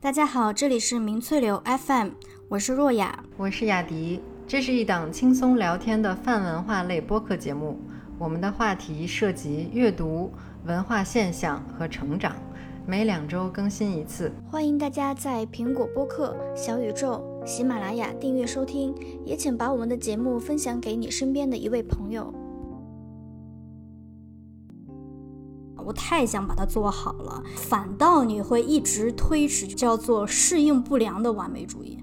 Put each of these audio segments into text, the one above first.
大家好，这里是明翠流 FM，我是若雅，我是雅迪。这是一档轻松聊天的泛文化类播客节目，我们的话题涉及阅读、文化现象和成长，每两周更新一次。欢迎大家在苹果播客、小宇宙、喜马拉雅订阅收听，也请把我们的节目分享给你身边的一位朋友。我太想把它做好了，反倒你会一直推迟，叫做适应不良的完美主义。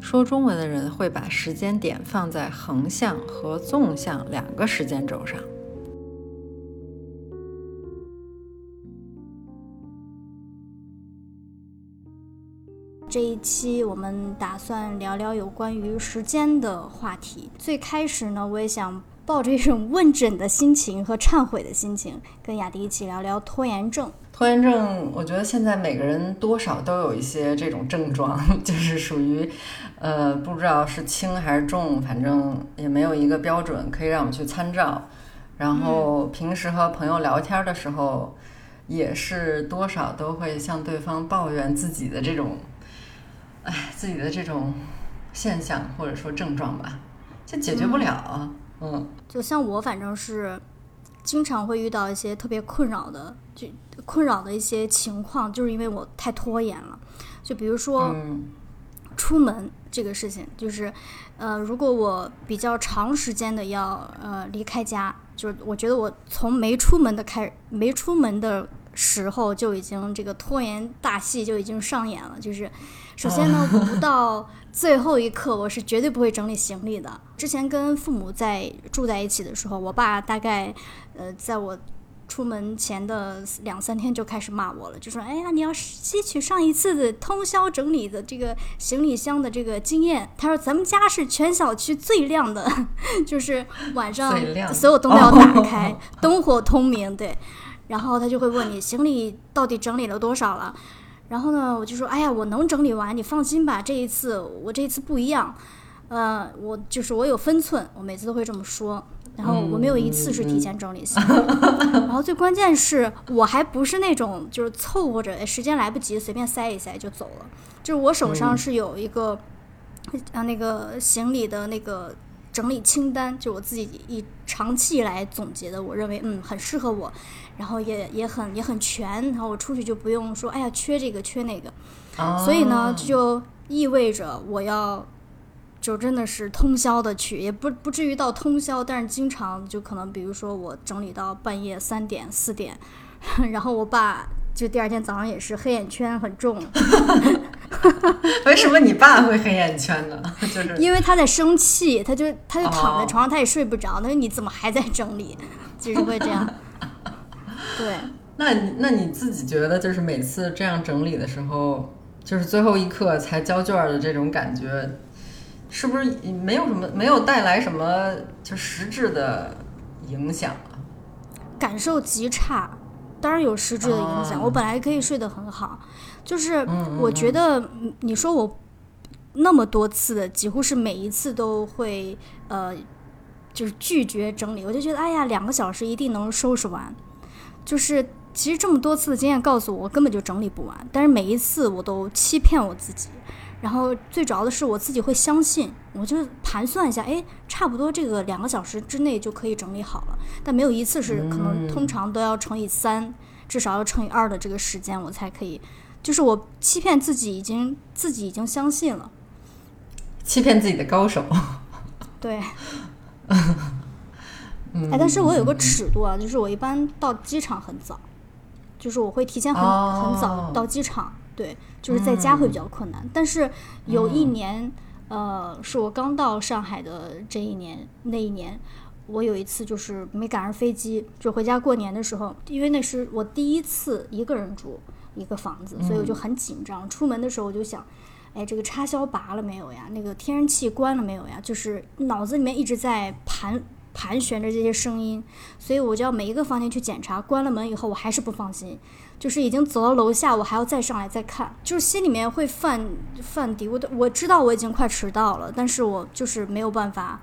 说中文的人会把时间点放在横向和纵向两个时间轴上。这一期我们打算聊聊有关于时间的话题。最开始呢，我也想抱着一种问诊的心情和忏悔的心情，跟雅迪一起聊聊拖延症。拖延症，我觉得现在每个人多少都有一些这种症状，就是属于，呃，不知道是轻还是重，反正也没有一个标准可以让我们去参照。然后平时和朋友聊天的时候，也是多少都会向对方抱怨自己的这种。哎，自己的这种现象或者说症状吧，就解决不了啊。嗯，就像我，反正是经常会遇到一些特别困扰的，就困扰的一些情况，就是因为我太拖延了。就比如说出门这个事情，就是呃，如果我比较长时间的要呃离开家，就是我觉得我从没出门的开，没出门的时候就已经这个拖延大戏就已经上演了，就是。首先呢，不到最后一刻，我是绝对不会整理行李的。之前跟父母在住在一起的时候，我爸大概，呃，在我出门前的两三天就开始骂我了，就说：“哎呀，你要吸取上一次的通宵整理的这个行李箱的这个经验。”他说：“咱们家是全小区最亮的，就是晚上所有灯都要打开，灯火通明。”对，然后他就会问你行李到底整理了多少了。然后呢，我就说，哎呀，我能整理完，你放心吧。这一次，我这一次不一样，呃，我就是我有分寸，我每次都会这么说。然后我没有一次是提前整理行李。然后最关键是我还不是那种就是凑合着时间来不及随便塞一塞就走了，就是我手上是有一个啊那个行李的那个。整理清单，就我自己以长期以来总结的，我认为嗯很适合我，然后也也很也很全，然后我出去就不用说哎呀缺这个缺那个，所以呢就意味着我要就真的是通宵的去，也不不至于到通宵，但是经常就可能比如说我整理到半夜三点四点，然后我爸。就第二天早上也是黑眼圈很重 为什么你爸会黑眼圈呢？就是因为他在生气，他就他就躺在床上，他也睡不着。他说你怎么还在整理？就是会这样。对。那那你自己觉得，就是每次这样整理的时候，就是最后一刻才交卷的这种感觉，是不是没有什么没有带来什么就实质的影响啊？感受极差。当然有实质的影响。我本来可以睡得很好，就是我觉得你说我那么多次的，几乎是每一次都会呃，就是拒绝整理。我就觉得哎呀，两个小时一定能收拾完。就是其实这么多次的经验告诉我，我根本就整理不完。但是每一次我都欺骗我自己。然后最主要的是我自己会相信，我就盘算一下，哎，差不多这个两个小时之内就可以整理好了。但没有一次是可能，通常都要乘以三，至少要乘以二的这个时间，我才可以。就是我欺骗自己，已经自己已经相信了，欺骗自己的高手。对。哎，但是我有个尺度啊，就是我一般到机场很早，就是我会提前很很早到机场。对，就是在家会比较困难。但是有一年，呃，是我刚到上海的这一年，那一年我有一次就是没赶上飞机，就回家过年的时候，因为那是我第一次一个人住一个房子，所以我就很紧张。出门的时候我就想，哎，这个插销拔了没有呀？那个天然气关了没有呀？就是脑子里面一直在盘盘旋着这些声音，所以我就要每一个房间去检查。关了门以后，我还是不放心。就是已经走到楼下，我还要再上来再看，就是心里面会犯犯嘀咕的。我知道我已经快迟到了，但是我就是没有办法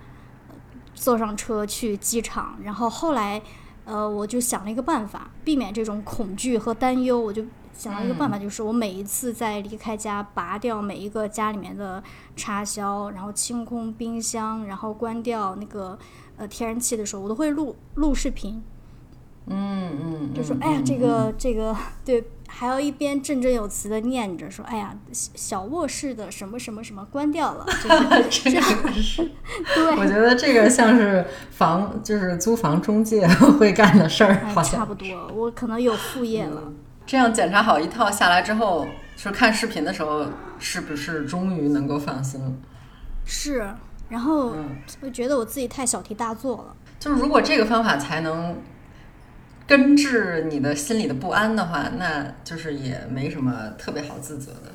坐上车去机场。然后后来呃，我就想了一个办法，避免这种恐惧和担忧，我就想到一个办法，就是我每一次在离开家，拔掉每一个家里面的插销，然后清空冰箱，然后关掉那个呃天然气的时候，我都会录录视频。嗯嗯，就说哎呀，这个这个 对，还要一边振振有词的念着说，哎呀，小卧室的什么什么什么关掉了，就是这样。对，我觉得这个像是房，就是租房中介会干的事儿，好像差不多。我可能有副业了。这样检查好一套下来之后，就是看视频的时候，是不是终于能够放心了？是，然后我觉得我自己太小题大做了。就是如果这个方法才能。根治你的心里的不安的话，那就是也没什么特别好自责的，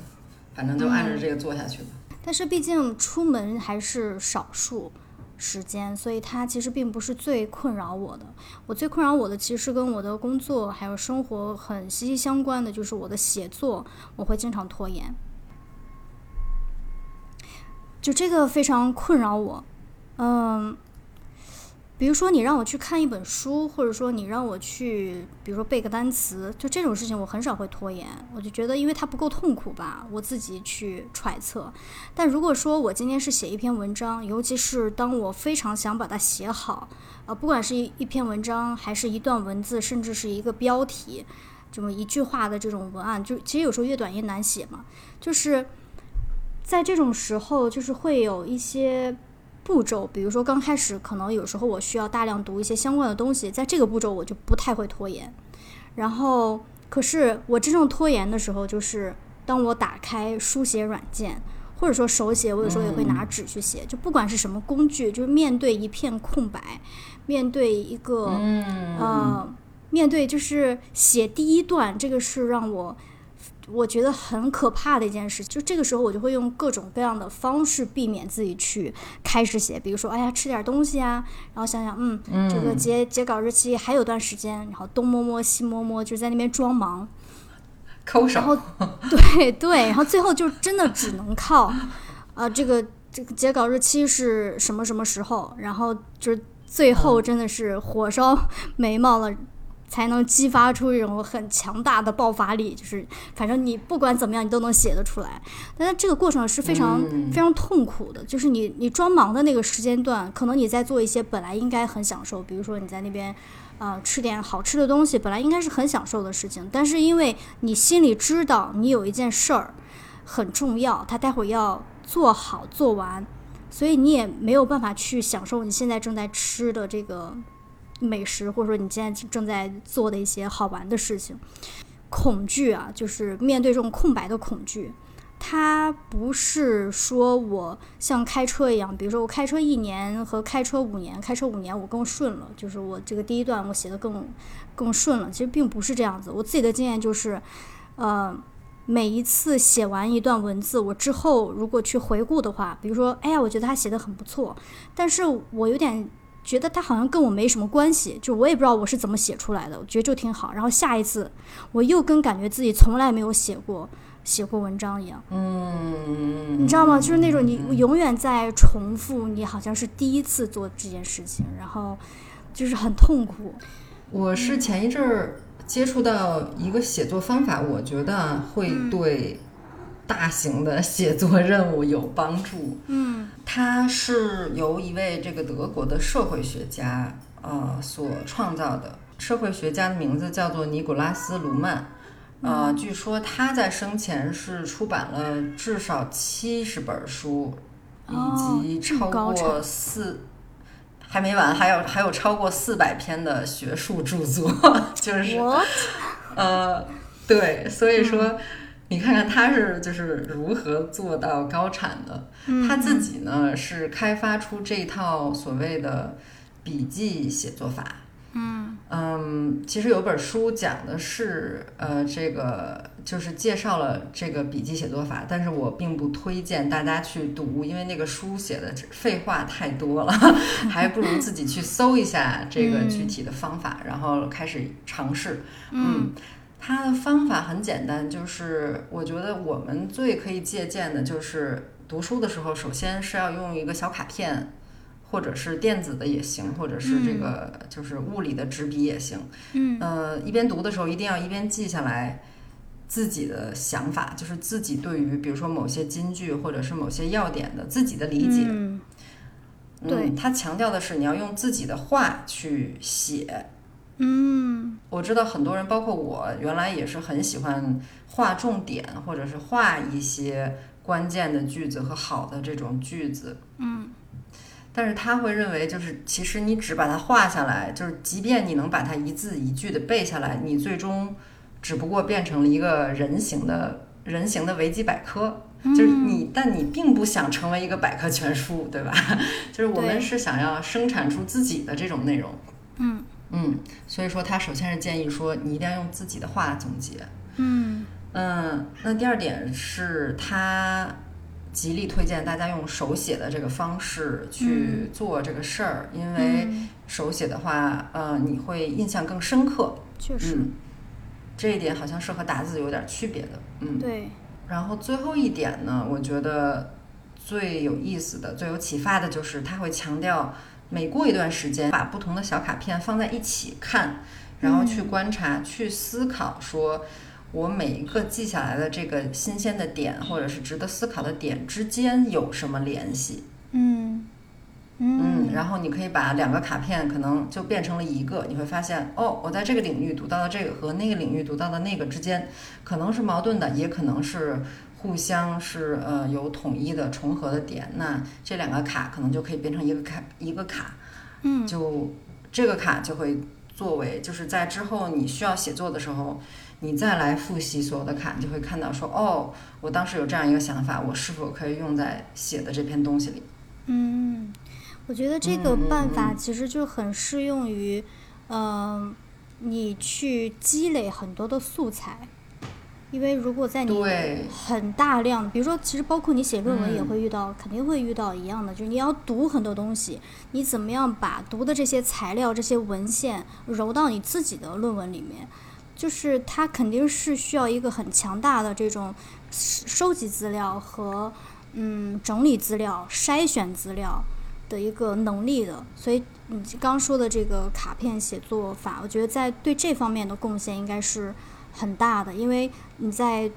反正就按照这个做下去吧。但是毕竟出门还是少数时间，所以它其实并不是最困扰我的。我最困扰我的其实跟我的工作还有生活很息息相关的，就是我的写作，我会经常拖延。就这个非常困扰我，嗯。比如说，你让我去看一本书，或者说你让我去，比如说背个单词，就这种事情，我很少会拖延。我就觉得，因为它不够痛苦吧，我自己去揣测。但如果说我今天是写一篇文章，尤其是当我非常想把它写好，呃，不管是一篇文章，还是一段文字，甚至是一个标题，这么一句话的这种文案，就其实有时候越短越难写嘛。就是在这种时候，就是会有一些。步骤，比如说刚开始可能有时候我需要大量读一些相关的东西，在这个步骤我就不太会拖延。然后，可是我真正拖延的时候，就是当我打开书写软件，或者说手写，我有时候也会拿纸去写。就不管是什么工具，就是面对一片空白，面对一个呃，面对就是写第一段，这个是让我。我觉得很可怕的一件事，就这个时候我就会用各种各样的方式避免自己去开始写，比如说，哎呀，吃点东西啊，然后想想，嗯，这个截截稿日期还有段时间，然后东摸摸西摸摸，就在那边装忙，抠手，然后对对，然后最后就真的只能靠，啊，这个这个截稿日期是什么什么时候，然后就是最后真的是火烧眉毛了。才能激发出一种很强大的爆发力，就是反正你不管怎么样，你都能写得出来。但是这个过程是非常非常痛苦的，就是你你装忙的那个时间段，可能你在做一些本来应该很享受，比如说你在那边啊吃点好吃的东西，本来应该是很享受的事情，但是因为你心里知道你有一件事儿很重要，他待会儿要做好做完，所以你也没有办法去享受你现在正在吃的这个。美食，或者说你现在正在做的一些好玩的事情，恐惧啊，就是面对这种空白的恐惧。它不是说我像开车一样，比如说我开车一年和开车五年，开车五年我更顺了，就是我这个第一段我写的更更顺了。其实并不是这样子。我自己的经验就是，呃，每一次写完一段文字，我之后如果去回顾的话，比如说，哎呀，我觉得他写的很不错，但是我有点。觉得他好像跟我没什么关系，就我也不知道我是怎么写出来的，我觉得就挺好。然后下一次我又跟感觉自己从来没有写过写过文章一样，嗯，你知道吗？就是那种你永远在重复，你好像是第一次做这件事情，然后就是很痛苦。我是前一阵儿接触到一个写作方法，我觉得会对。大型的写作任务有帮助。嗯，它是由一位这个德国的社会学家呃所创造的。社会学家的名字叫做尼古拉斯·卢曼。呃，据说他在生前是出版了至少七十本书，以及超过四还没完，还有还有超过四百篇的学术著作。就是呃，对，所以说。你看看他是就是如何做到高产的？他自己呢是开发出这套所谓的笔记写作法。嗯嗯，其实有本书讲的是呃这个就是介绍了这个笔记写作法，但是我并不推荐大家去读，因为那个书写的废话太多了，还不如自己去搜一下这个具体的方法，然后开始尝试。嗯。它的方法很简单，就是我觉得我们最可以借鉴的，就是读书的时候，首先是要用一个小卡片，或者是电子的也行，或者是这个就是物理的纸笔也行。嗯，呃，一边读的时候一定要一边记下来自己的想法，就是自己对于比如说某些金句或者是某些要点的自己的理解。嗯，对，他强调的是你要用自己的话去写。嗯，我知道很多人，包括我，原来也是很喜欢画重点，或者是画一些关键的句子和好的这种句子。嗯，但是他会认为，就是其实你只把它画下来，就是即便你能把它一字一句的背下来，你最终只不过变成了一个人形的人形的维基百科。就是你，但你并不想成为一个百科全书，对吧？就是我们是想要生产出自己的这种内容。嗯。嗯，所以说他首先是建议说，你一定要用自己的话总结。嗯嗯，那第二点是他极力推荐大家用手写的这个方式去做这个事儿，因为手写的话，呃，你会印象更深刻。确实，这一点好像是和打字有点区别的。嗯，对。然后最后一点呢，我觉得最有意思的、最有启发的就是他会强调。每过一段时间，把不同的小卡片放在一起看，然后去观察、去思考，说我每一个记下来的这个新鲜的点，或者是值得思考的点之间有什么联系？嗯嗯，然后你可以把两个卡片可能就变成了一个，你会发现，哦，我在这个领域读到的这个和那个领域读到的那个之间，可能是矛盾的，也可能是。互相是呃有统一的重合的点，那这两个卡可能就可以变成一个卡一个卡，嗯，就这个卡就会作为就是在之后你需要写作的时候，你再来复习所有的卡，你就会看到说哦，我当时有这样一个想法，我是否可以用在写的这篇东西里？嗯，我觉得这个办法其实就很适用于，嗯，你去积累很多的素材。因为如果在你很大量，比如说，其实包括你写论文也会遇到，肯定会遇到一样的，就是你要读很多东西，你怎么样把读的这些材料、这些文献揉到你自己的论文里面？就是它肯定是需要一个很强大的这种收集资料和嗯整理资料、筛选资料的一个能力的。所以你刚说的这个卡片写作法，我觉得在对这方面的贡献应该是。很大的，因为你在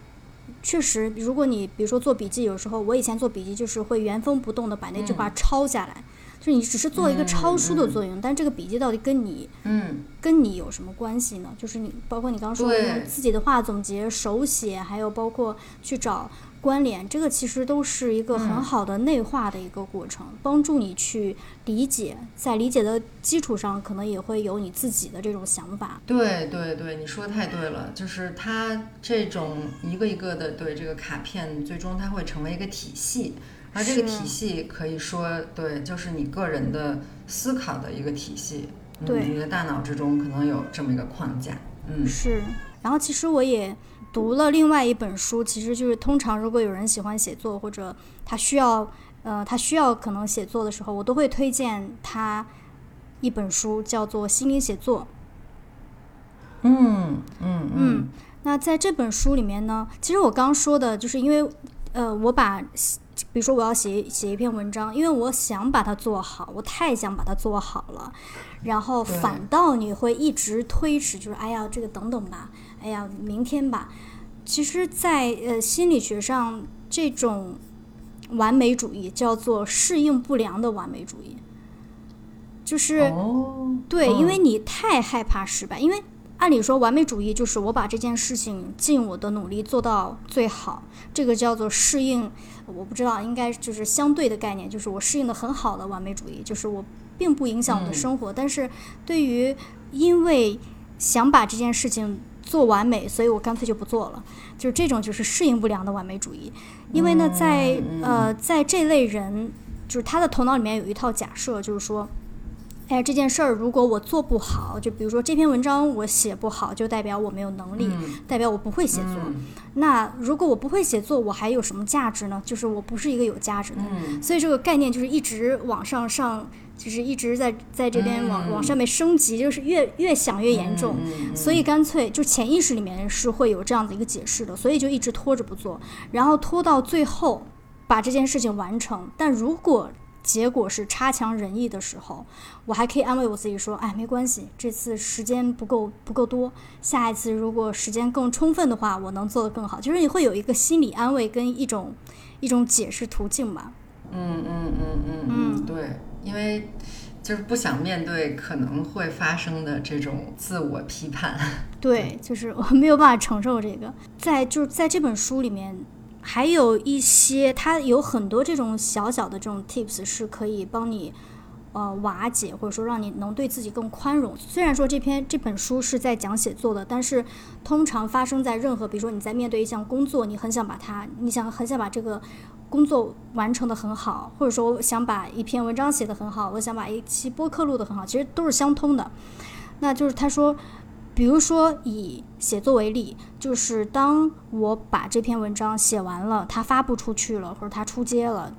确实，如果你比如说做笔记，有时候我以前做笔记就是会原封不动的把那句话抄下来，就是你只是做一个抄书的作用，但这个笔记到底跟你，嗯，跟你有什么关系呢？就是你包括你刚刚说的用自己的话总结、手写，还有包括去找。关联，这个其实都是一个很好的内化的一个过程，帮助你去理解，在理解的基础上，可能也会有你自己的这种想法。对对对，你说的太对了，就是它这种一个一个的对这个卡片，最终它会成为一个体系，而这个体系可以说对，就是你个人的思考的一个体系。对，你的大脑之中可能有这么一个框架。嗯，是。然后其实我也。读了另外一本书，其实就是通常如果有人喜欢写作，或者他需要，呃，他需要可能写作的时候，我都会推荐他一本书，叫做《心灵写作》。嗯嗯嗯。那在这本书里面呢，其实我刚说的就是因为，呃，我把，比如说我要写写一篇文章，因为我想把它做好，我太想把它做好了，然后反倒你会一直推迟，就是哎呀，这个等等吧。哎呀，明天吧。其实，在呃心理学上，这种完美主义叫做适应不良的完美主义，就是对，因为你太害怕失败。因为按理说，完美主义就是我把这件事情尽我的努力做到最好，这个叫做适应。我不知道，应该就是相对的概念，就是我适应的很好的完美主义，就是我并不影响我的生活。但是对于因为想把这件事情。做完美，所以我干脆就不做了。就是这种，就是适应不良的完美主义。因为呢，在呃，在这类人，就是他的头脑里面有一套假设，就是说，哎，这件事儿如果我做不好，就比如说这篇文章我写不好，就代表我没有能力，代表我不会写作。那如果我不会写作，我还有什么价值呢？就是我不是一个有价值的。所以这个概念就是一直往上上。就是一直在在这边往往上面升级，就是越越想越严重，所以干脆就潜意识里面是会有这样的一个解释的，所以就一直拖着不做，然后拖到最后把这件事情完成。但如果结果是差强人意的时候，我还可以安慰我自己说，哎，没关系，这次时间不够不够多，下一次如果时间更充分的话，我能做得更好。就是你会有一个心理安慰跟一种一种解释途径吧。嗯嗯嗯嗯嗯，对，因为就是不想面对可能会发生的这种自我批判。对，就是我没有办法承受这个。在就是在这本书里面。还有一些，它有很多这种小小的这种 tips 是可以帮你，呃，瓦解或者说让你能对自己更宽容。虽然说这篇这本书是在讲写作的，但是通常发生在任何，比如说你在面对一项工作，你很想把它，你想很想把这个工作完成的很好，或者说想把一篇文章写得很好，我想把一期播客录得很好，其实都是相通的。那就是他说。比如说以写作为例，就是当我把这篇文章写完了，它发布出去了，或者它出街了，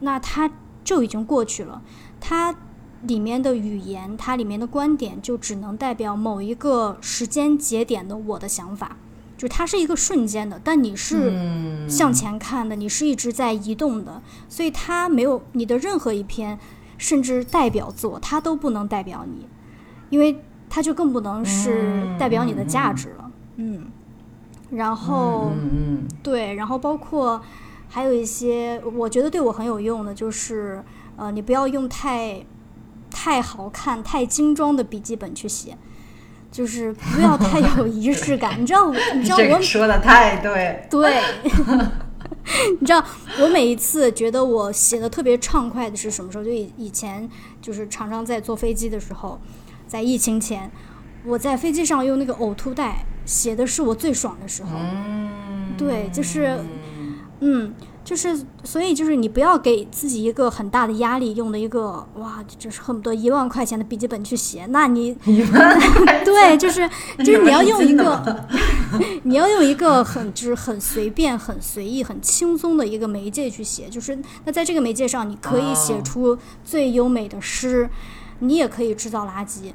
那它就已经过去了。它里面的语言，它里面的观点，就只能代表某一个时间节点的我的想法，就它是一个瞬间的，但你是向前看的，你是一直在移动的，所以它没有你的任何一篇，甚至代表作，它都不能代表你，因为。它就更不能是代表你的价值了，嗯，然后，嗯。对，然后包括还有一些我觉得对我很有用的，就是呃，你不要用太太好看、太精装的笔记本去写，就是不要太有仪式感。你知道，你知道我说的太对，对，你知道我每一次觉得我写的特别畅快的是什么时候？就以以前就是常常在坐飞机的时候。在疫情前，我在飞机上用那个呕吐袋写的是我最爽的时候。嗯，对，就是，嗯，就是，所以就是你不要给自己一个很大的压力，用的一个哇，就是恨不得一万块钱的笔记本去写。那你 对，就是就是你要用一个，你要用一个很就是很随便、很随意、很轻松的一个媒介去写。就是那在这个媒介上，你可以写出最优美的诗。你也可以制造垃圾，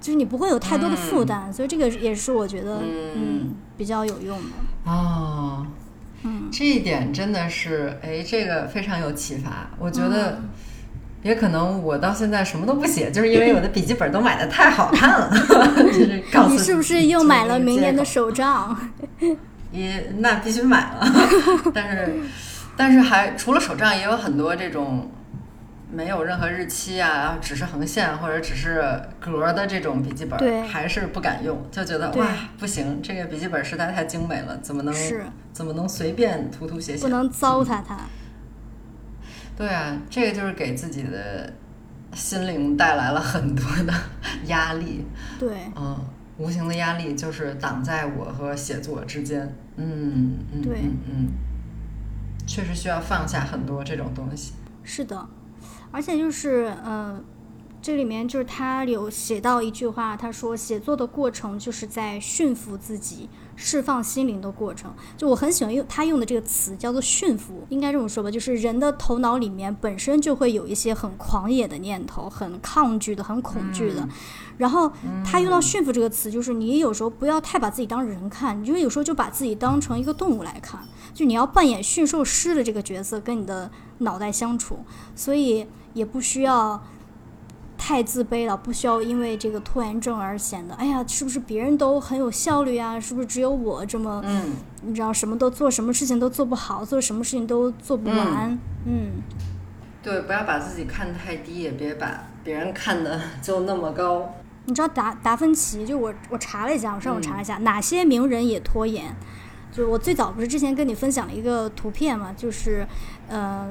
就是你不会有太多的负担，所以这个也是我觉得嗯比较有用的哦。嗯，这一点真的是哎，这个非常有启发。我觉得也可能我到现在什么都不写，就是因为我的笔记本都买的太好看了。就是告诉你是不是又买了明年的手账？也那必须买了，但是但是还除了手账，也有很多这种。没有任何日期啊，只是横线或者只是格的这种笔记本，还是不敢用，就觉得哇，不行，这个笔记本实在太精美了，怎么能怎么能随便涂涂写写？不能糟蹋它。对啊，这个就是给自己的心灵带来了很多的压力。对，嗯，无形的压力就是挡在我和写作之间。嗯嗯，对，嗯，确实需要放下很多这种东西。是的。而且就是，嗯，这里面就是他有写到一句话，他说写作的过程就是在驯服自己、释放心灵的过程。就我很喜欢用他用的这个词，叫做驯服，应该这么说吧，就是人的头脑里面本身就会有一些很狂野的念头、很抗拒的、很恐惧的。然后他用到驯服这个词，就是你有时候不要太把自己当人看，因为有时候就把自己当成一个动物来看，就你要扮演驯兽师的这个角色，跟你的脑袋相处，所以。也不需要太自卑了，不需要因为这个拖延症而显得，哎呀，是不是别人都很有效率啊？是不是只有我这么，嗯，你知道什么都做什么事情都做不好，做什么事情都做不完，嗯，对，不要把自己看太低，也别把别人看的 就那么高。你知道达达芬奇，就我我查了一下，我上网查了一下，哪些名人也拖延。就是我最早不是之前跟你分享了一个图片嘛，就是，呃，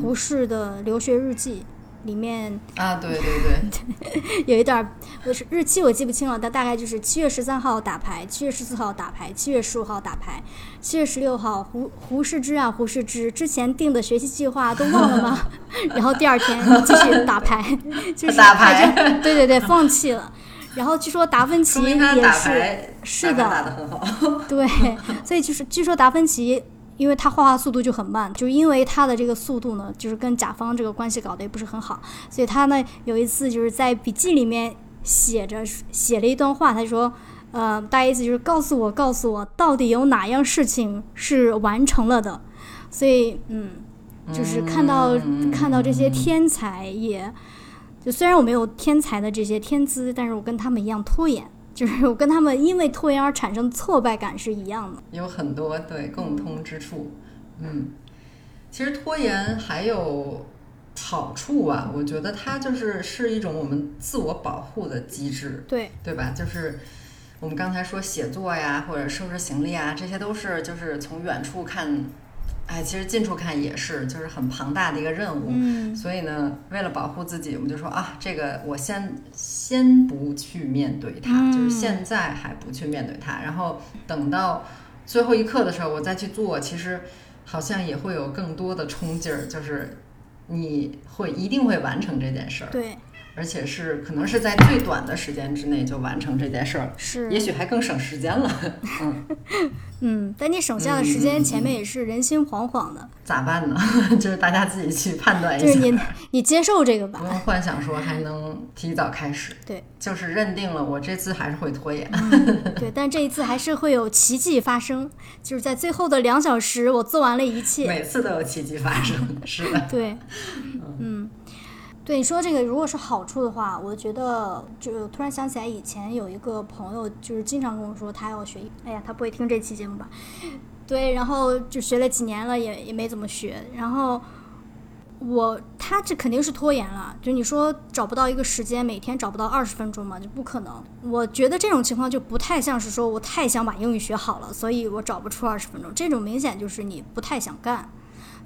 胡适的留学日记里面啊，对对对，有一段我是日期我记不清了，但大概就是七月十三号打牌，七月十四号打牌，七月十五号打牌，七月十六号胡胡适之啊胡适之之前定的学习计划都忘了吗？然后第二天继续打牌，就 是打牌，对对对，放弃了。然后据说达芬奇也是是的，打得很好。对，所以就是据说达芬奇，因为他画画速度就很慢，就因为他的这个速度呢，就是跟甲方这个关系搞得也不是很好，所以他呢有一次就是在笔记里面写着写了一段话，他说，呃，大意思就是告诉我，告诉我到底有哪样事情是完成了的，所以嗯，就是看到看到这些天才，也就虽然我没有天才的这些天资，但是我跟他们一样拖延，就是我跟他们因为拖延而产生挫败感是一样的。有很多对共通之处，嗯，其实拖延还有好处啊，我觉得它就是是一种我们自我保护的机制，对对吧？就是我们刚才说写作呀，或者收拾行李啊，这些都是就是从远处看。哎，其实近处看也是，就是很庞大的一个任务。嗯，所以呢，为了保护自己，我们就说啊，这个我先先不去面对它，就是现在还不去面对它，然后等到最后一刻的时候，我再去做，其实好像也会有更多的冲劲儿，就是你会一定会完成这件事儿。对。而且是可能是在最短的时间之内就完成这件事儿，是，也许还更省时间了。嗯 嗯，但你省下的时间，前面也是人心惶惶的。咋办呢？就是大家自己去判断一下。就是你，你接受这个吧。不用幻想说还能提早开始。对，就是认定了我这次还是会拖延。对，但这一次还是会有奇迹发生，就是在最后的两小时，我做完了一切。每次都有奇迹发生，是的。对，嗯。对你说这个，如果是好处的话，我觉得就突然想起来，以前有一个朋友，就是经常跟我说他要学。哎呀，他不会听这期节目吧？对，然后就学了几年了，也也没怎么学。然后我他这肯定是拖延了。就你说找不到一个时间，每天找不到二十分钟嘛，就不可能。我觉得这种情况就不太像是说我太想把英语学好了，所以我找不出二十分钟。这种明显就是你不太想干。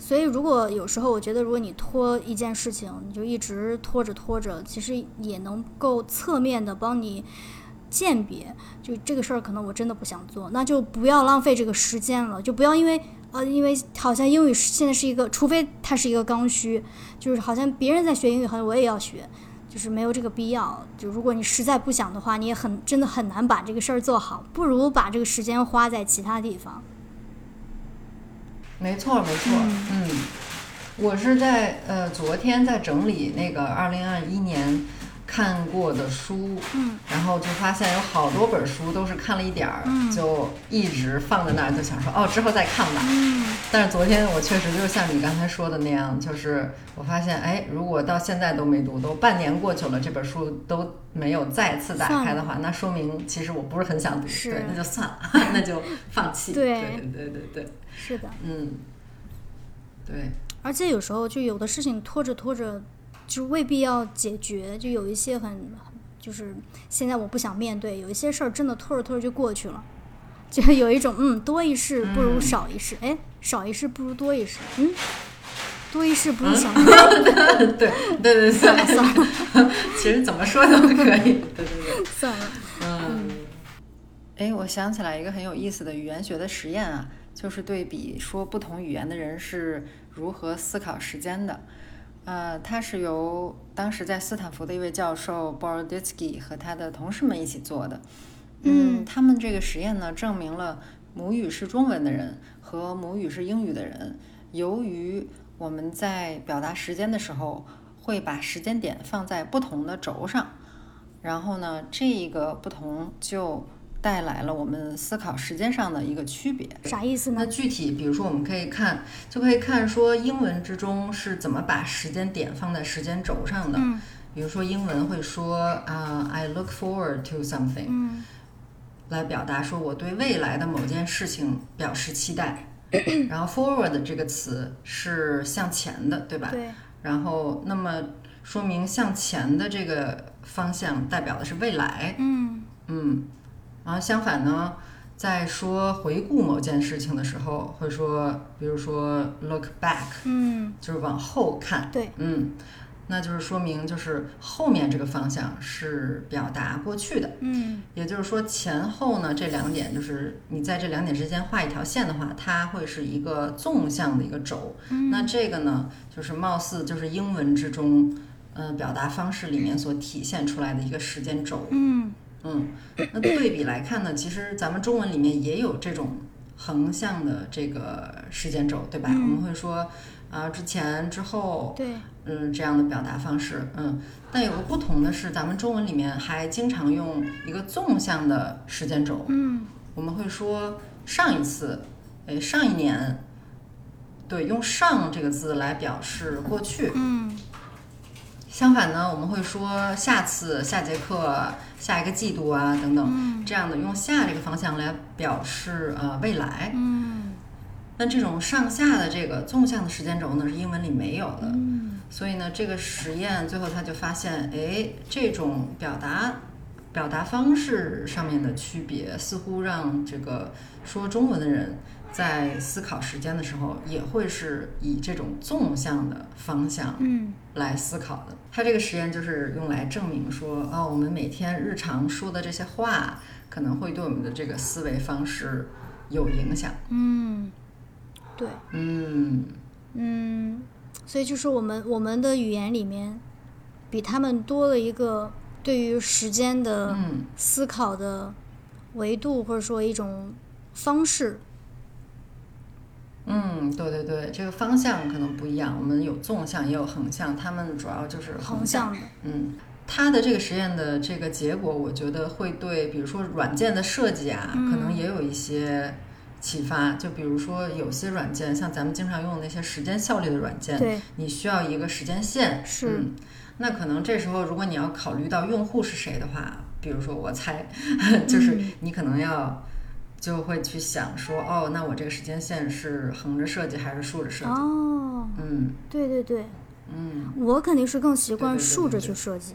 所以，如果有时候我觉得，如果你拖一件事情，你就一直拖着拖着，其实也能够侧面的帮你鉴别，就这个事儿可能我真的不想做，那就不要浪费这个时间了，就不要因为呃，因为好像英语现在是一个，除非它是一个刚需，就是好像别人在学英语，好像我也要学，就是没有这个必要。就如果你实在不想的话，你也很真的很难把这个事儿做好，不如把这个时间花在其他地方。没错，没错，嗯，我是在呃昨天在整理那个二零二一年看过的书，嗯，然后就发现有好多本书都是看了一点儿，就一直放在那儿，就想说哦之后再看吧，嗯，但是昨天我确实就像你刚才说的那样，就是我发现哎，如果到现在都没读，都半年过去了，这本书都没有再次打开的话，那说明其实我不是很想读，对，那就算了，那就放弃，对对对对对。是的，嗯，对，而且有时候就有的事情拖着拖着，就未必要解决，就有一些很，就是现在我不想面对，有一些事儿真的拖着拖着就过去了，就有一种嗯，多一事不如少一事，哎，少一事不如多一事，嗯，多一事不如少一事，对对对，算了算了，其实怎么说都可以，对对对，算了，嗯，哎，我想起来一个很有意思的语言学的实验啊。就是对比说不同语言的人是如何思考时间的，呃，它是由当时在斯坦福的一位教授 Boroditsky 和他的同事们一起做的。嗯，他们这个实验呢，证明了母语是中文的人和母语是英语的人，由于我们在表达时间的时候会把时间点放在不同的轴上，然后呢，这一个不同就。带来了我们思考时间上的一个区别，啥意思呢？那具体，比如说，我们可以看，就可以看说英文之中是怎么把时间点放在时间轴上的。嗯，比如说英文会说啊，I look forward to something，嗯，来表达说我对未来的某件事情表示期待。然后 forward 这个词是向前的，对吧？对。然后，那么说明向前的这个方向代表的是未来。嗯嗯。然后相反呢，在说回顾某件事情的时候，会说，比如说 look back，嗯，就是往后看，对，嗯，那就是说明就是后面这个方向是表达过去的，嗯，也就是说前后呢这两点，就是你在这两点之间画一条线的话，它会是一个纵向的一个轴，那这个呢，就是貌似就是英文之中，呃，表达方式里面所体现出来的一个时间轴，嗯。嗯，那对比来看呢，其实咱们中文里面也有这种横向的这个时间轴，对吧？我们会说啊，之前、之后，对，嗯，这样的表达方式，嗯。但有个不同的是，咱们中文里面还经常用一个纵向的时间轴，嗯，我们会说上一次，哎，上一年，对，用上这个字来表示过去。嗯。相反呢，我们会说下次、下节课、下一个季度啊等等，这样的用下这个方向来表示呃未来。嗯。那这种上下的这个纵向的时间轴呢，是英文里没有的。嗯。所以呢，这个实验最后他就发现，哎，这种表达表达方式上面的区别，似乎让这个说中文的人。在思考时间的时候，也会是以这种纵向的方向，嗯，来思考的。他这个实验就是用来证明说，哦，我们每天日常说的这些话，可能会对我们的这个思维方式有影响。嗯，对，嗯嗯，所以就是我们我们的语言里面，比他们多了一个对于时间的思考的维度，或者说一种方式。嗯，对对对，这个方向可能不一样。我们有纵向，也有横向，他们主要就是横向的。嗯，他的这个实验的这个结果，我觉得会对，比如说软件的设计啊，可能也有一些启发。就比如说有些软件，像咱们经常用的那些时间效率的软件，对，你需要一个时间线。是。那可能这时候，如果你要考虑到用户是谁的话，比如说我猜，就是你可能要。就会去想说，哦，那我这个时间线是横着设计还是竖着设计？哦，嗯，对对对，嗯，我肯定是更习惯竖着去设计。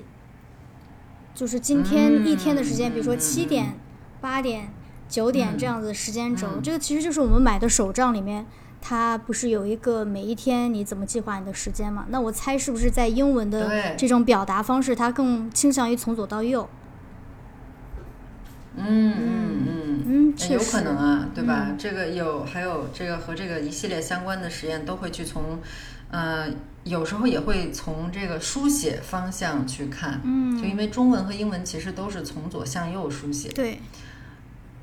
就是今天一天的时间，比如说七点、八点、九点这样子的时间轴，这个其实就是我们买的手账里面，它不是有一个每一天你怎么计划你的时间嘛？那我猜是不是在英文的这种表达方式，它更倾向于从左到右？嗯嗯嗯嗯，有可能啊，对吧？这个有还有这个和这个一系列相关的实验都会去从，呃，有时候也会从这个书写方向去看，嗯，就因为中文和英文其实都是从左向右书写，对，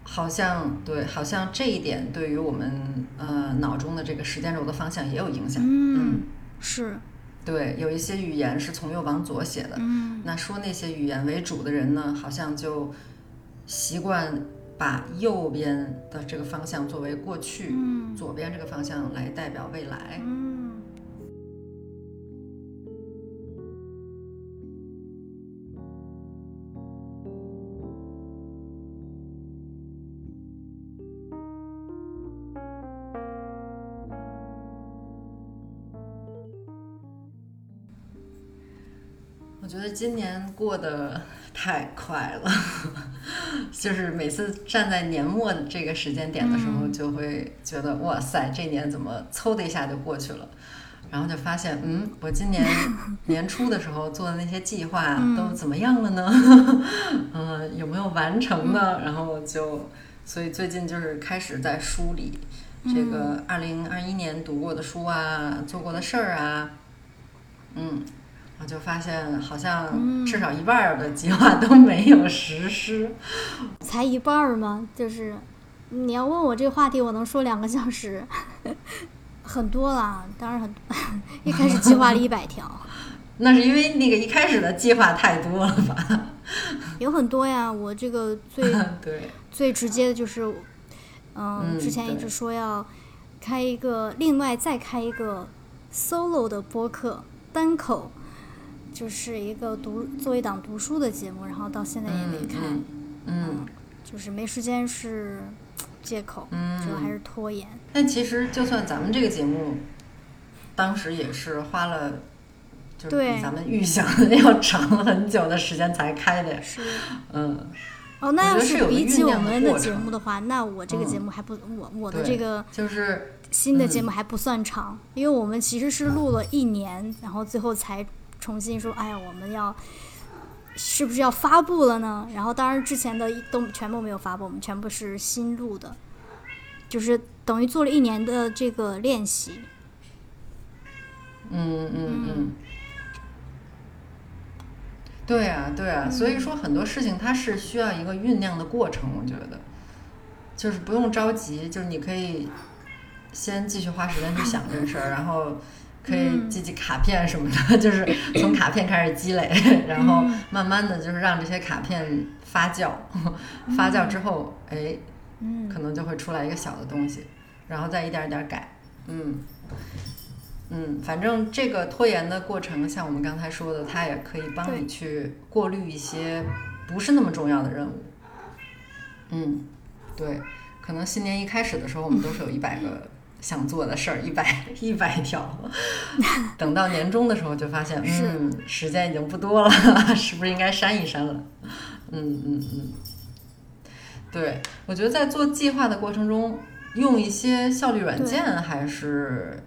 好像对，好像这一点对于我们呃脑中的这个时间轴的方向也有影响，嗯，是，对，有一些语言是从右往左写的，嗯，那说那些语言为主的人呢，好像就。习惯把右边的这个方向作为过去，左边这个方向来代表未来。嗯，得今年过得。太快了，就是每次站在年末这个时间点的时候，就会觉得哇塞，这年怎么嗖的一下就过去了，然后就发现，嗯，我今年 年初的时候做的那些计划都怎么样了呢？嗯，有没有完成呢？然后就，所以最近就是开始在梳理这个二零二一年读过的书啊，做过的事儿啊，嗯。我就发现，好像至少一半的计划都没有实施。才一半吗？就是你要问我这个话题，我能说两个小时，很多了。当然很，一开始计划了一百条。那是因为那个一开始的计划太多了吧？有很多呀，我这个最对最直接的就是，嗯，之前一直说要开一个，另外再开一个 solo 的播客，单口。就是一个读做一档读书的节目，然后到现在也没开，嗯，就是没时间是借口，主要还是拖延。但其实就算咱们这个节目，当时也是花了，就是比咱们预想的要长很久的时间才开的，是，嗯，哦，那要是比起我们的节目的话，那我这个节目还不，我我的这个就是新的节目还不算长，因为我们其实是录了一年，然后最后才。重新说，哎呀，我们要是不是要发布了呢？然后，当然之前的都全部没有发布，我们全部是新录的，就是等于做了一年的这个练习。嗯嗯嗯，对啊对啊，所以说很多事情它是需要一个酝酿的过程，我觉得就是不用着急，就是你可以先继续花时间去想这事儿，然后。可以记记卡片什么的，就是从卡片开始积累，然后慢慢的就是让这些卡片发酵，发酵之后，哎，可能就会出来一个小的东西，然后再一点一点改。嗯嗯，反正这个拖延的过程，像我们刚才说的，它也可以帮你去过滤一些不是那么重要的任务。嗯，对，可能新年一开始的时候，我们都是有一百个想做的事儿，一百 一百条。等到年终的时候，就发现，嗯，时间已经不多了，是不是应该删一删了？嗯嗯嗯。对，我觉得在做计划的过程中，用一些效率软件还是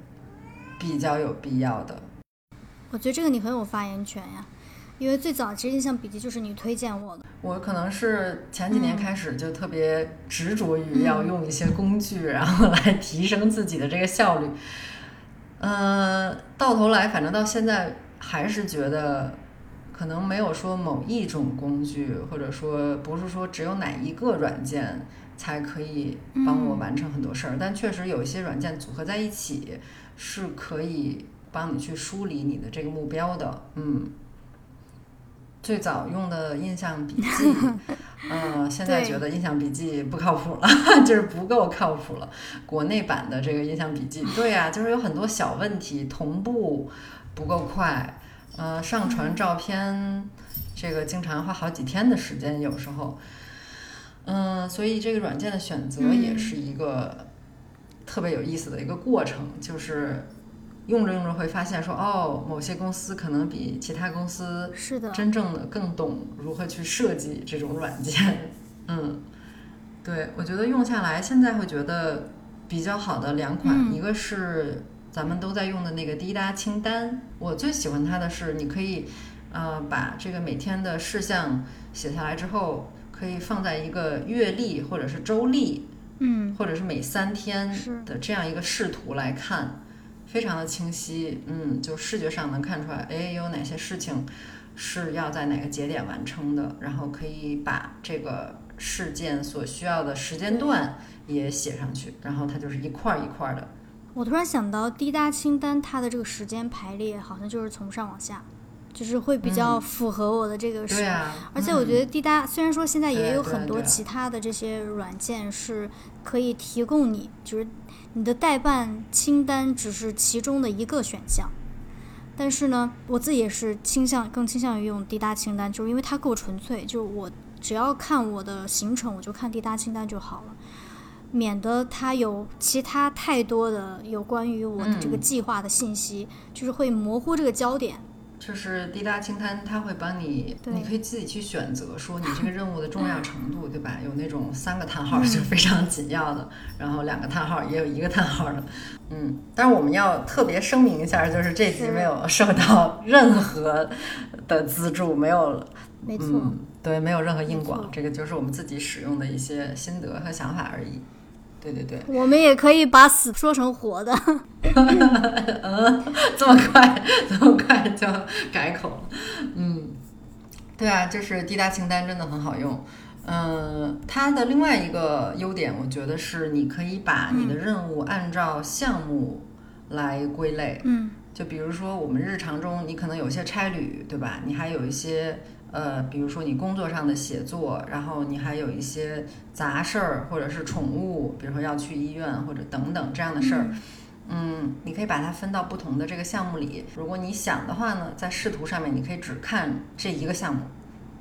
比较有必要的。我觉得这个你很有发言权呀，因为最早其实印象笔记就是你推荐我的。我可能是前几年开始就特别执着于要用一些工具，然后来提升自己的这个效率。嗯，到头来，反正到现在还是觉得。可能没有说某一种工具，或者说不是说只有哪一个软件才可以帮我完成很多事儿，但确实有一些软件组合在一起是可以帮你去梳理你的这个目标的。嗯，最早用的印象笔记，嗯，现在觉得印象笔记不靠谱了，就是不够靠谱了。国内版的这个印象笔记，对呀，就是有很多小问题，同步不够快。呃，上传照片，这个经常花好几天的时间，有时候，嗯，所以这个软件的选择也是一个特别有意思的一个过程，就是用着用着会发现说，哦，某些公司可能比其他公司是的，真正的更懂如何去设计这种软件，嗯，对我觉得用下来，现在会觉得比较好的两款，一个是。咱们都在用的那个滴答清单，我最喜欢它的是，你可以，呃，把这个每天的事项写下来之后，可以放在一个月历或者是周历，嗯，或者是每三天的这样一个视图来看，非常的清晰，嗯，就视觉上能看出来，哎，有哪些事情是要在哪个节点完成的，然后可以把这个事件所需要的时间段也写上去，然后它就是一块一块的。我突然想到，滴答清单它的这个时间排列好像就是从上往下，就是会比较符合我的这个。对而且我觉得滴答虽然说现在也有很多其他的这些软件是可以提供你，就是你的代办清单只是其中的一个选项，但是呢，我自己也是倾向更倾向于用滴答清单，就是因为它够纯粹，就是我只要看我的行程，我就看滴答清单就好了。免得它有其他太多的有关于我的这个计划的信息，就是会模糊这个焦点。就是滴答清单，它会帮你，你可以自己去选择，说你这个任务的重要程度，对吧？有那种三个叹号就非常紧要的，然后两个叹号，也有一个叹号的。嗯，但是我们要特别声明一下，就是这集没有受到 任何的资助，没有，没错，对，没有任何硬广，这个就是我们自己使用的一些心得和想法而已。对对对，我们也可以把死说成活的。嗯，这么快，这么快就改口了。嗯，对啊，就是滴答清单真的很好用。嗯，它的另外一个优点，我觉得是你可以把你的任务按照项目来归类。嗯，就比如说我们日常中，你可能有些差旅，对吧？你还有一些。呃，比如说你工作上的写作，然后你还有一些杂事儿，或者是宠物，比如说要去医院或者等等这样的事儿，嗯，你可以把它分到不同的这个项目里。如果你想的话呢，在视图上面你可以只看这一个项目，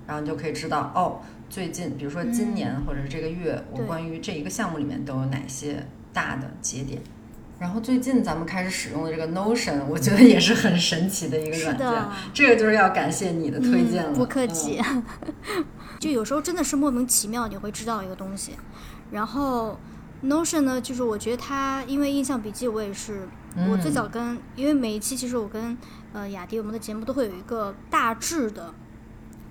然后你就可以知道哦，最近比如说今年或者是这个月，我关于这一个项目里面都有哪些大的节点。然后最近咱们开始使用的这个 Notion，我觉得也是很神奇的一个软件。这个就是要感谢你的推荐了。不客气。就有时候真的是莫名其妙你会知道一个东西。然后 Notion 呢，就是我觉得它，因为印象笔记我也是，我最早跟，因为每一期其实我跟呃雅迪我们的节目都会有一个大致的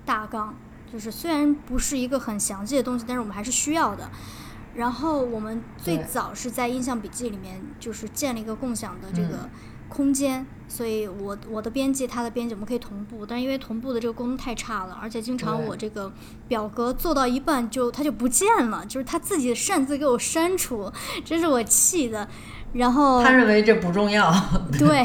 大纲，就是虽然不是一个很详细的东西，但是我们还是需要的。然后我们最早是在印象笔记里面，就是建了一个共享的这个空间，所以我我的编辑，他的编辑，我们可以同步。但因为同步的这个功能太差了，而且经常我这个表格做到一半就它就不见了，就是他自己擅自给我删除，真是我气的。然后他认为这不重要，对，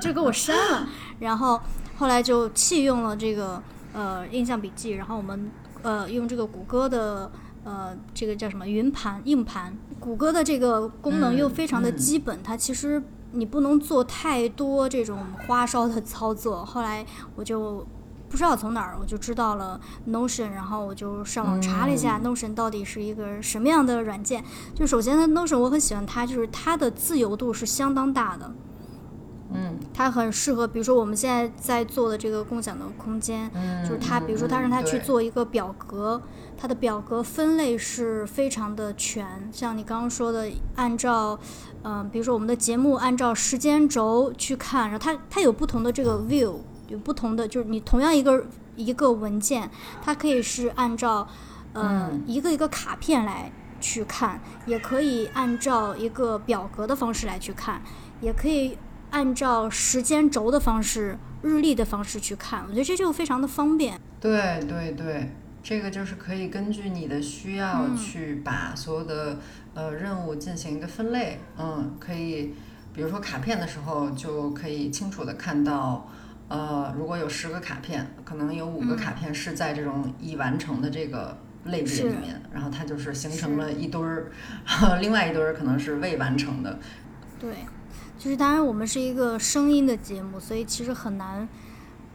就给我删了。然后后来就弃用了这个呃印象笔记，然后我们呃用这个谷歌的。呃，这个叫什么云盘、硬盘。谷歌的这个功能又非常的基本，它其实你不能做太多这种花哨的操作。后来我就不知道从哪儿我就知道了 Notion，然后我就上网查了一下 Notion 到底是一个什么样的软件。就首先呢，Notion 我很喜欢它，就是它的自由度是相当大的。嗯，它很适合，比如说我们现在在做的这个共享的空间，就是它，比如说它让它去做一个表格，它的表格分类是非常的全，像你刚刚说的，按照，嗯，比如说我们的节目按照时间轴去看，然后它它有不同的这个 view，有不同的，就是你同样一个一个文件，它可以是按照，呃，一个一个卡片来去看，也可以按照一个表格的方式来去看，也可以。按照时间轴的方式、日历的方式去看，我觉得这就非常的方便。对对对，这个就是可以根据你的需要去把所有的呃任务进行一个分类。嗯，可以，比如说卡片的时候，就可以清楚的看到，呃，如果有十个卡片，可能有五个卡片是在这种已完成的这个类别里面，然后它就是形成了一堆儿，另外一堆儿可能是未完成的。对。就是当然，我们是一个声音的节目，所以其实很难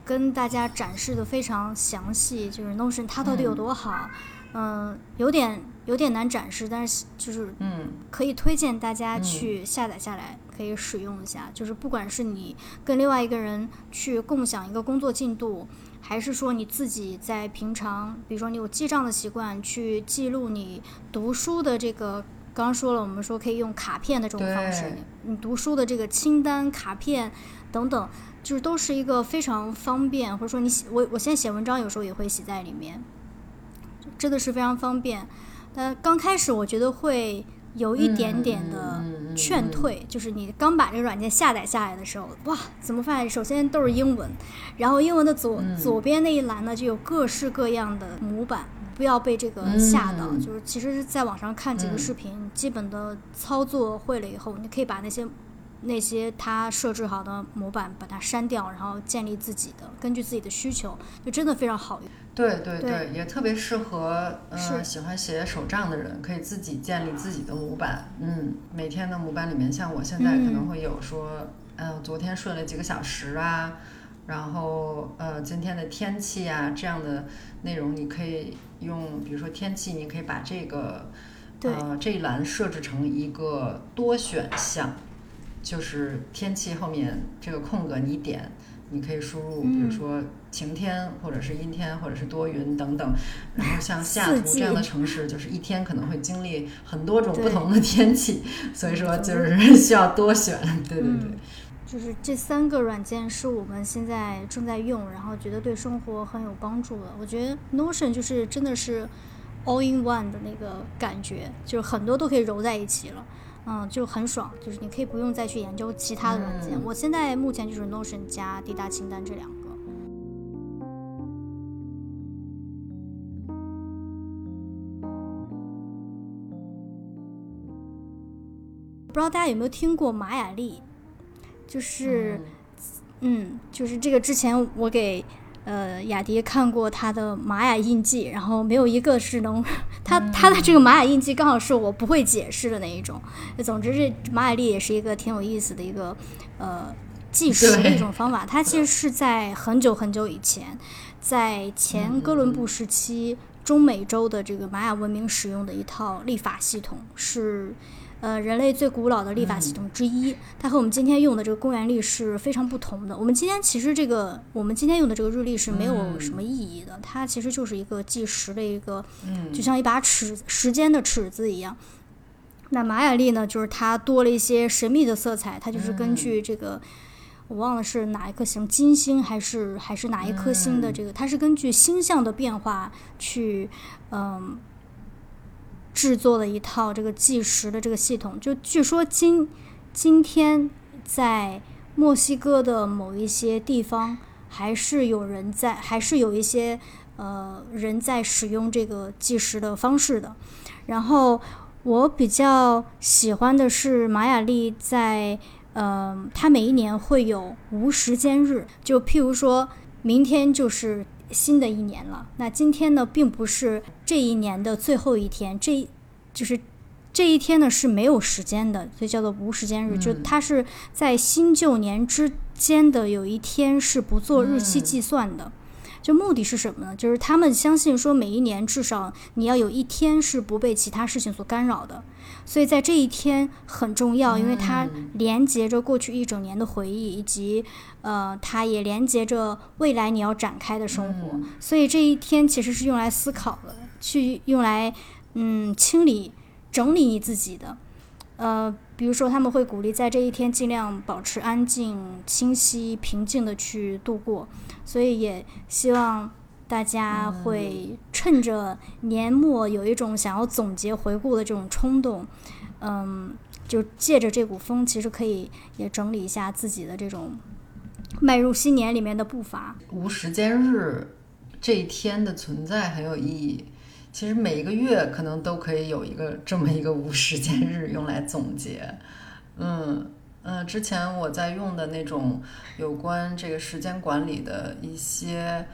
跟大家展示的非常详细。就是 Notion 它到底有多好，嗯，有点有点难展示，但是就是嗯，可以推荐大家去下载下来，可以使用一下。就是不管是你跟另外一个人去共享一个工作进度，还是说你自己在平常，比如说你有记账的习惯，去记录你读书的这个。刚刚说了，我们说可以用卡片的这种方式，你读书的这个清单、卡片等等，就是都是一个非常方便，或者说你写我我现在写文章有时候也会写在里面，真的是非常方便。但刚开始我觉得会有一点点的劝退，就是你刚把这个软件下载下来的时候，哇，怎么发现首先都是英文，然后英文的左左边那一栏呢就有各式各样的模板。不要被这个吓到，就是其实是在网上看几个视频，基本的操作会了以后，你可以把那些那些他设置好的模板把它删掉，然后建立自己的，根据自己的需求，就真的非常好用。对对对，也特别适合呃喜欢写手账的人，可以自己建立自己的模板。嗯，每天的模板里面，像我现在可能会有说，嗯，昨天睡了几个小时啊。然后，呃，今天的天气啊，这样的内容你可以用，比如说天气，你可以把这个，呃，这一栏设置成一个多选项，就是天气后面这个空格你点，你可以输入，比如说晴天，或者是阴天，或者是多云等等。然后像西雅图这样的城市，就是一天可能会经历很多种不同的天气，所以说就是 需要多选。对对对。就是这三个软件是我们现在正在用，然后觉得对生活很有帮助的。我觉得 Notion 就是真的是 all in one 的那个感觉，就是很多都可以揉在一起了，嗯，就很爽。就是你可以不用再去研究其他的软件。我现在目前就是 Notion 加滴答清单这两个。不知道大家有没有听过玛雅丽？就是，嗯，就是这个之前我给呃雅迪看过他的玛雅印记，然后没有一个是能，他他的这个玛雅印记刚好是我不会解释的那一种。总之，这玛雅历也是一个挺有意思的一个呃计时的一种方法。它其实是在很久很久以前，在前哥伦布时期中美洲的这个玛雅文明使用的一套历法系统是。呃，人类最古老的历法系统之一，它和我们今天用的这个公元历是非常不同的。我们今天其实这个，我们今天用的这个日历是没有什么意义的，它其实就是一个计时的一个，就像一把尺，时间的尺子一样。那玛雅历呢，就是它多了一些神秘的色彩，它就是根据这个，我忘了是哪一颗星，金星还是还是哪一颗星的这个，它是根据星象的变化去，嗯。制作了一套这个计时的这个系统，就据说今今天在墨西哥的某一些地方，还是有人在，还是有一些呃人在使用这个计时的方式的。然后我比较喜欢的是玛雅历，在呃，它每一年会有无时间日，就譬如说明天就是新的一年了。那今天呢，并不是这一年的最后一天，这就是这一天呢是没有时间的，所以叫做无时间日。就它是在新旧年之间的有一天是不做日期计算的。就目的是什么呢？就是他们相信说，每一年至少你要有一天是不被其他事情所干扰的。所以在这一天很重要，因为它连接着过去一整年的回忆，以及呃，它也连接着未来你要展开的生活。所以这一天其实是用来思考的，去用来嗯清理、整理你自己的。呃，比如说他们会鼓励在这一天尽量保持安静、清晰、平静的去度过。所以也希望。大家会趁着年末有一种想要总结回顾的这种冲动，嗯，就借着这股风，其实可以也整理一下自己的这种迈入新年里面的步伐。无时间日这一天的存在很有意义。其实每一个月可能都可以有一个这么一个无时间日用来总结。嗯嗯，之前我在用的那种有关这个时间管理的一些。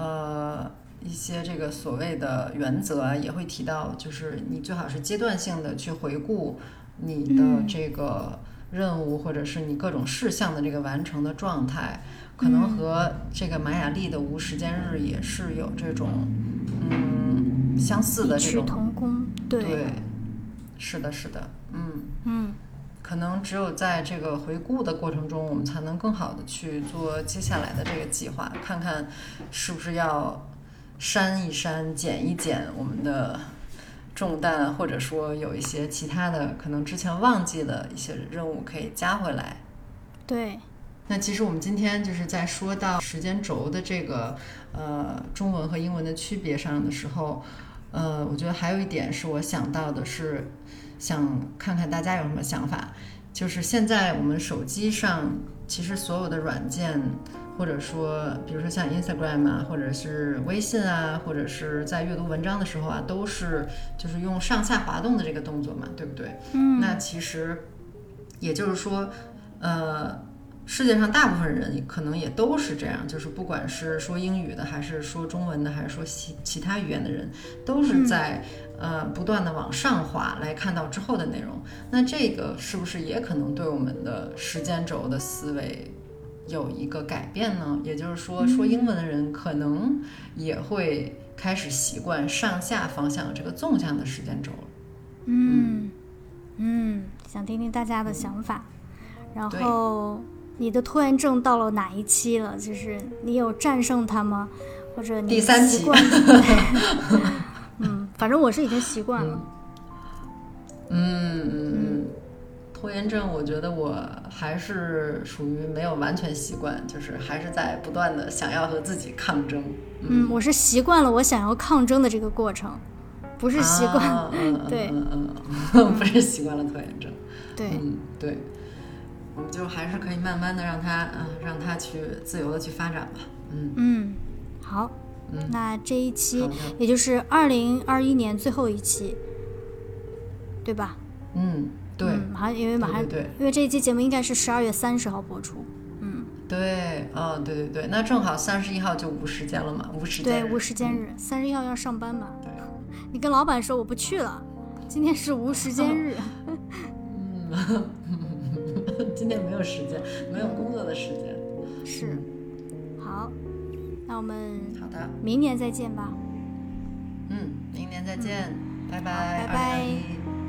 呃，一些这个所谓的原则啊，也会提到，就是你最好是阶段性的去回顾你的这个任务，或者是你各种事项的这个完成的状态，可能和这个玛雅历的无时间日也是有这种嗯相似的这种同工，对，是的，是的，嗯。嗯。可能只有在这个回顾的过程中，我们才能更好的去做接下来的这个计划，看看是不是要删一删、减一减我们的重担，或者说有一些其他的可能之前忘记的一些任务可以加回来。对。那其实我们今天就是在说到时间轴的这个呃中文和英文的区别上的时候，呃，我觉得还有一点是我想到的是。想看看大家有什么想法，就是现在我们手机上其实所有的软件，或者说比如说像 Instagram 啊，或者是微信啊，或者是在阅读文章的时候啊，都是就是用上下滑动的这个动作嘛，对不对？嗯。那其实也就是说，呃，世界上大部分人可能也都是这样，就是不管是说英语的，还是说中文的，还是说其其他语言的人，都是在。呃，不断的往上滑来看到之后的内容，那这个是不是也可能对我们的时间轴的思维有一个改变呢？也就是说，说英文的人可能也会开始习惯上下方向这个纵向的时间轴嗯嗯，想听听大家的想法。然后，你的拖延症到了哪一期了？就是你有战胜它吗？或者你习惯？嗯，反正我是已经习惯了。嗯嗯嗯，拖延症，我觉得我还是属于没有完全习惯，就是还是在不断的想要和自己抗争。嗯，我是习惯了我想要抗争的这个过程，不是习惯，对，嗯嗯，不是习惯了拖延症。对，嗯对，就还是可以慢慢的让他，嗯，让他去自由的去发展吧。嗯嗯，好。那这一期也就是二零二一年最后一期，对吧？嗯，对。马上因为马上对，因为这一期节目应该是十二月三十号播出。嗯，对，嗯，对对对，那正好三十一号就无时间了嘛，无时间。对，无时间日，三十一号要上班嘛？对。你跟老板说我不去了，今天是无时间日。嗯，今天没有时间，没有工作的时间。是。好。那我们好的，明年再见吧。嗯，明年再见，拜拜，拜拜。